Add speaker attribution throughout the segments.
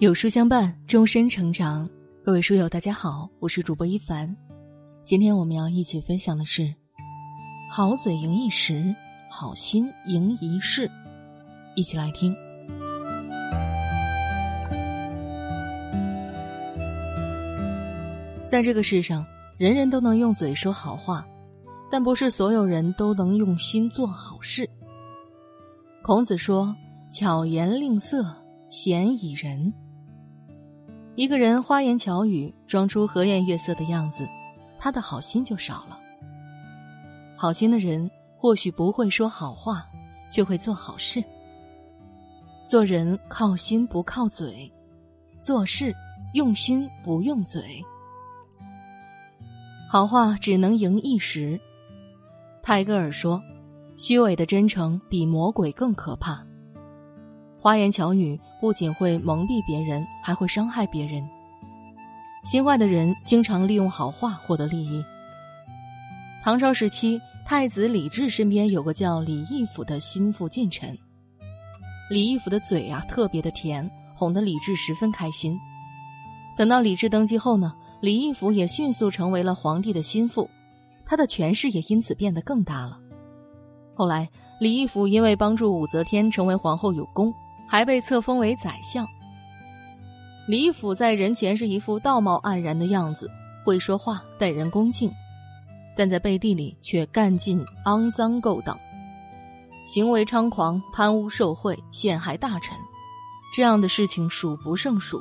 Speaker 1: 有书相伴，终身成长。各位书友，大家好，我是主播一凡。今天我们要一起分享的是：好嘴赢一时，好心赢一世。一起来听。在这个世上，人人都能用嘴说好话，但不是所有人都能用心做好事。孔子说：“巧言令色，鲜矣仁。”一个人花言巧语，装出和颜悦色的样子，他的好心就少了。好心的人或许不会说好话，却会做好事。做人靠心不靠嘴，做事用心不用嘴。好话只能赢一时。泰戈尔说：“虚伪的真诚比魔鬼更可怕。”花言巧语不仅会蒙蔽别人，还会伤害别人。心坏的人经常利用好话获得利益。唐朝时期，太子李治身边有个叫李义府的心腹近臣。李义府的嘴啊特别的甜，哄得李治十分开心。等到李治登基后呢，李义府也迅速成为了皇帝的心腹，他的权势也因此变得更大了。后来，李义府因为帮助武则天成为皇后有功。还被册封为宰相。李义府在人前是一副道貌岸然的样子，会说话，待人恭敬，但在背地里却干尽肮脏勾当，行为猖狂，贪污受贿，陷害大臣，这样的事情数不胜数。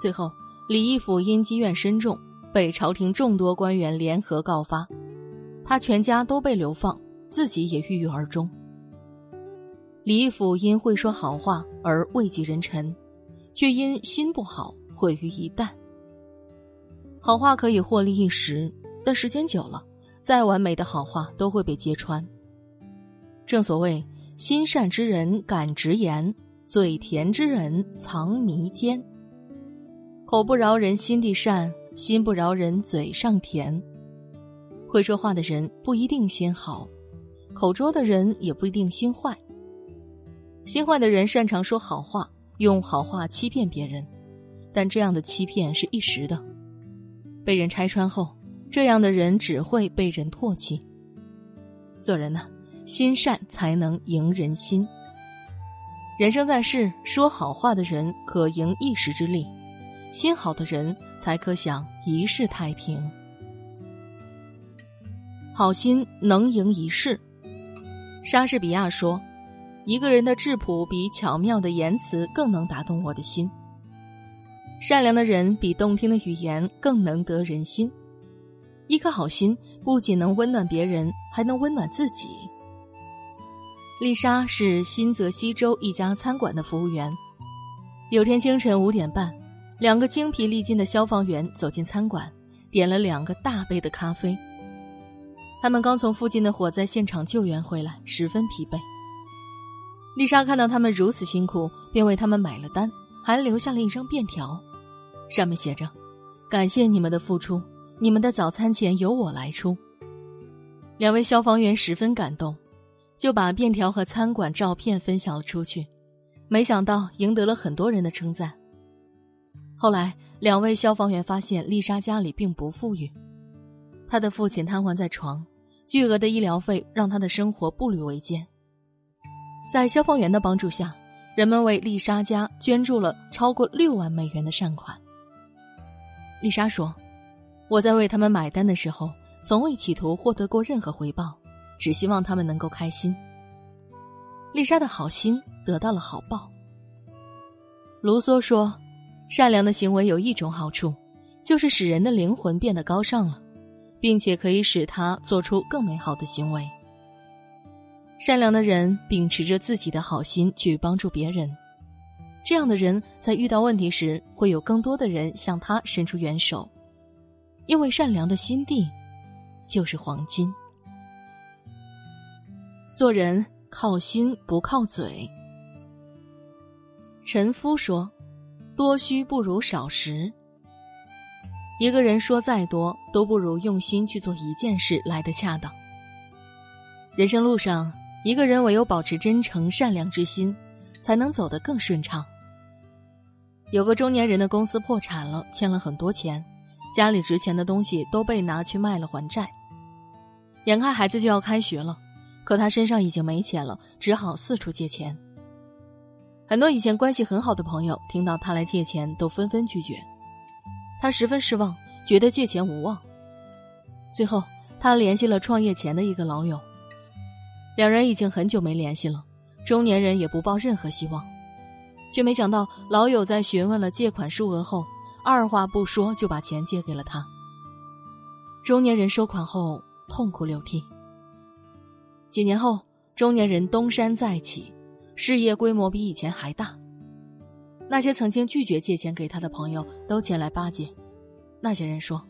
Speaker 1: 最后，李义府因积怨深重，被朝廷众多官员联合告发，他全家都被流放，自己也郁郁而终。李义府因会说好话而位极人臣，却因心不好毁于一旦。好话可以获利一时，但时间久了，再完美的好话都会被揭穿。正所谓，心善之人敢直言，嘴甜之人藏迷奸。口不饶人，心地善；心不饶人，嘴上甜。会说话的人不一定心好，口拙的人也不一定心坏。心坏的人擅长说好话，用好话欺骗别人，但这样的欺骗是一时的，被人拆穿后，这样的人只会被人唾弃。做人呢，心善才能赢人心。人生在世，说好话的人可赢一时之利，心好的人才可享一世太平。好心能赢一世。莎士比亚说。一个人的质朴比巧妙的言辞更能打动我的心。善良的人比动听的语言更能得人心。一颗好心不仅能温暖别人，还能温暖自己。丽莎是新泽西州一家餐馆的服务员。有天清晨五点半，两个精疲力尽的消防员走进餐馆，点了两个大杯的咖啡。他们刚从附近的火灾现场救援回来，十分疲惫。丽莎看到他们如此辛苦，便为他们买了单，还留下了一张便条，上面写着：“感谢你们的付出，你们的早餐钱由我来出。”两位消防员十分感动，就把便条和餐馆照片分享了出去，没想到赢得了很多人的称赞。后来，两位消防员发现丽莎家里并不富裕，她的父亲瘫痪在床，巨额的医疗费让她的生活步履维艰。在消防员的帮助下，人们为丽莎家捐助了超过六万美元的善款。丽莎说：“我在为他们买单的时候，从未企图获得过任何回报，只希望他们能够开心。”丽莎的好心得到了好报。卢梭说：“善良的行为有一种好处，就是使人的灵魂变得高尚了，并且可以使他做出更美好的行为。”善良的人秉持着自己的好心去帮助别人，这样的人在遇到问题时，会有更多的人向他伸出援手，因为善良的心地就是黄金。做人靠心不靠嘴。陈夫说：“多虚不如少实。”一个人说再多，都不如用心去做一件事来的恰当。人生路上。一个人唯有保持真诚善良之心，才能走得更顺畅。有个中年人的公司破产了，欠了很多钱，家里值钱的东西都被拿去卖了还债。眼看孩子就要开学了，可他身上已经没钱了，只好四处借钱。很多以前关系很好的朋友听到他来借钱，都纷纷拒绝。他十分失望，觉得借钱无望。最后，他联系了创业前的一个老友。两人已经很久没联系了，中年人也不抱任何希望，却没想到老友在询问了借款数额后，二话不说就把钱借给了他。中年人收款后痛哭流涕。几年后，中年人东山再起。事业规模比以前还大，那些曾经拒绝借钱给他的朋友都前来巴结。那些人说：“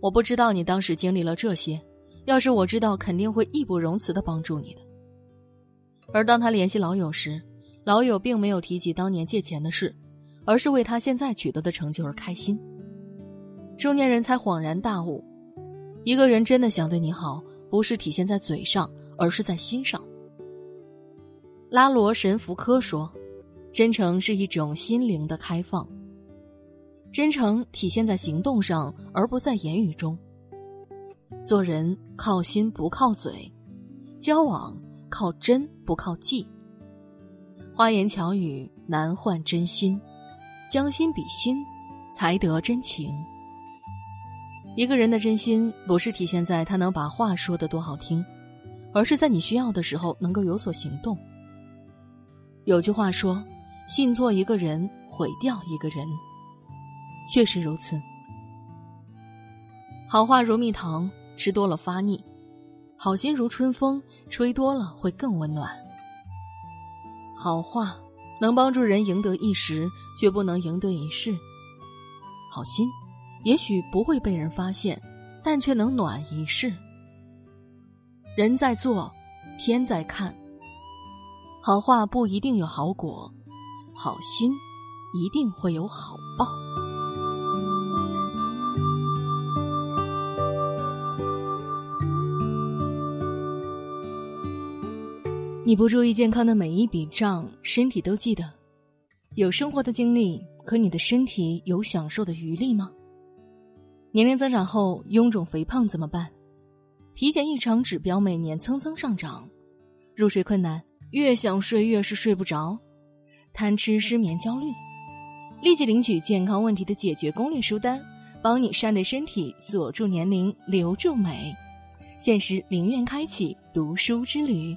Speaker 1: 我不知道你当时经历了这些，要是我知道，肯定会义不容辞的帮助你的。”而当他联系老友时，老友并没有提及当年借钱的事，而是为他现在取得的成就而开心。中年人才恍然大悟：一个人真的想对你好，不是体现在嘴上，而是在心上。拉罗什福科说：“真诚是一种心灵的开放。真诚体现在行动上，而不在言语中。做人靠心不靠嘴，交往靠真不靠记。花言巧语难换真心，将心比心，才得真情。一个人的真心，不是体现在他能把话说得多好听，而是在你需要的时候能够有所行动。”有句话说：“信错一个人，毁掉一个人。”确实如此。好话如蜜糖，吃多了发腻；好心如春风，吹多了会更温暖。好话能帮助人赢得一时，却不能赢得一世；好心也许不会被人发现，但却能暖一世。人在做，天在看。好话不一定有好果，好心一定会有好报。你不注意健康的每一笔账，身体都记得。有生活的经历，可你的身体有享受的余力吗？年龄增长后，臃肿肥胖怎么办？体检异常指标每年蹭蹭上涨，入睡困难。越想睡越是睡不着，贪吃、失眠、焦虑，立即领取健康问题的解决攻略书单，帮你善待身体，锁住年龄，留住美。限时零元开启读书之旅。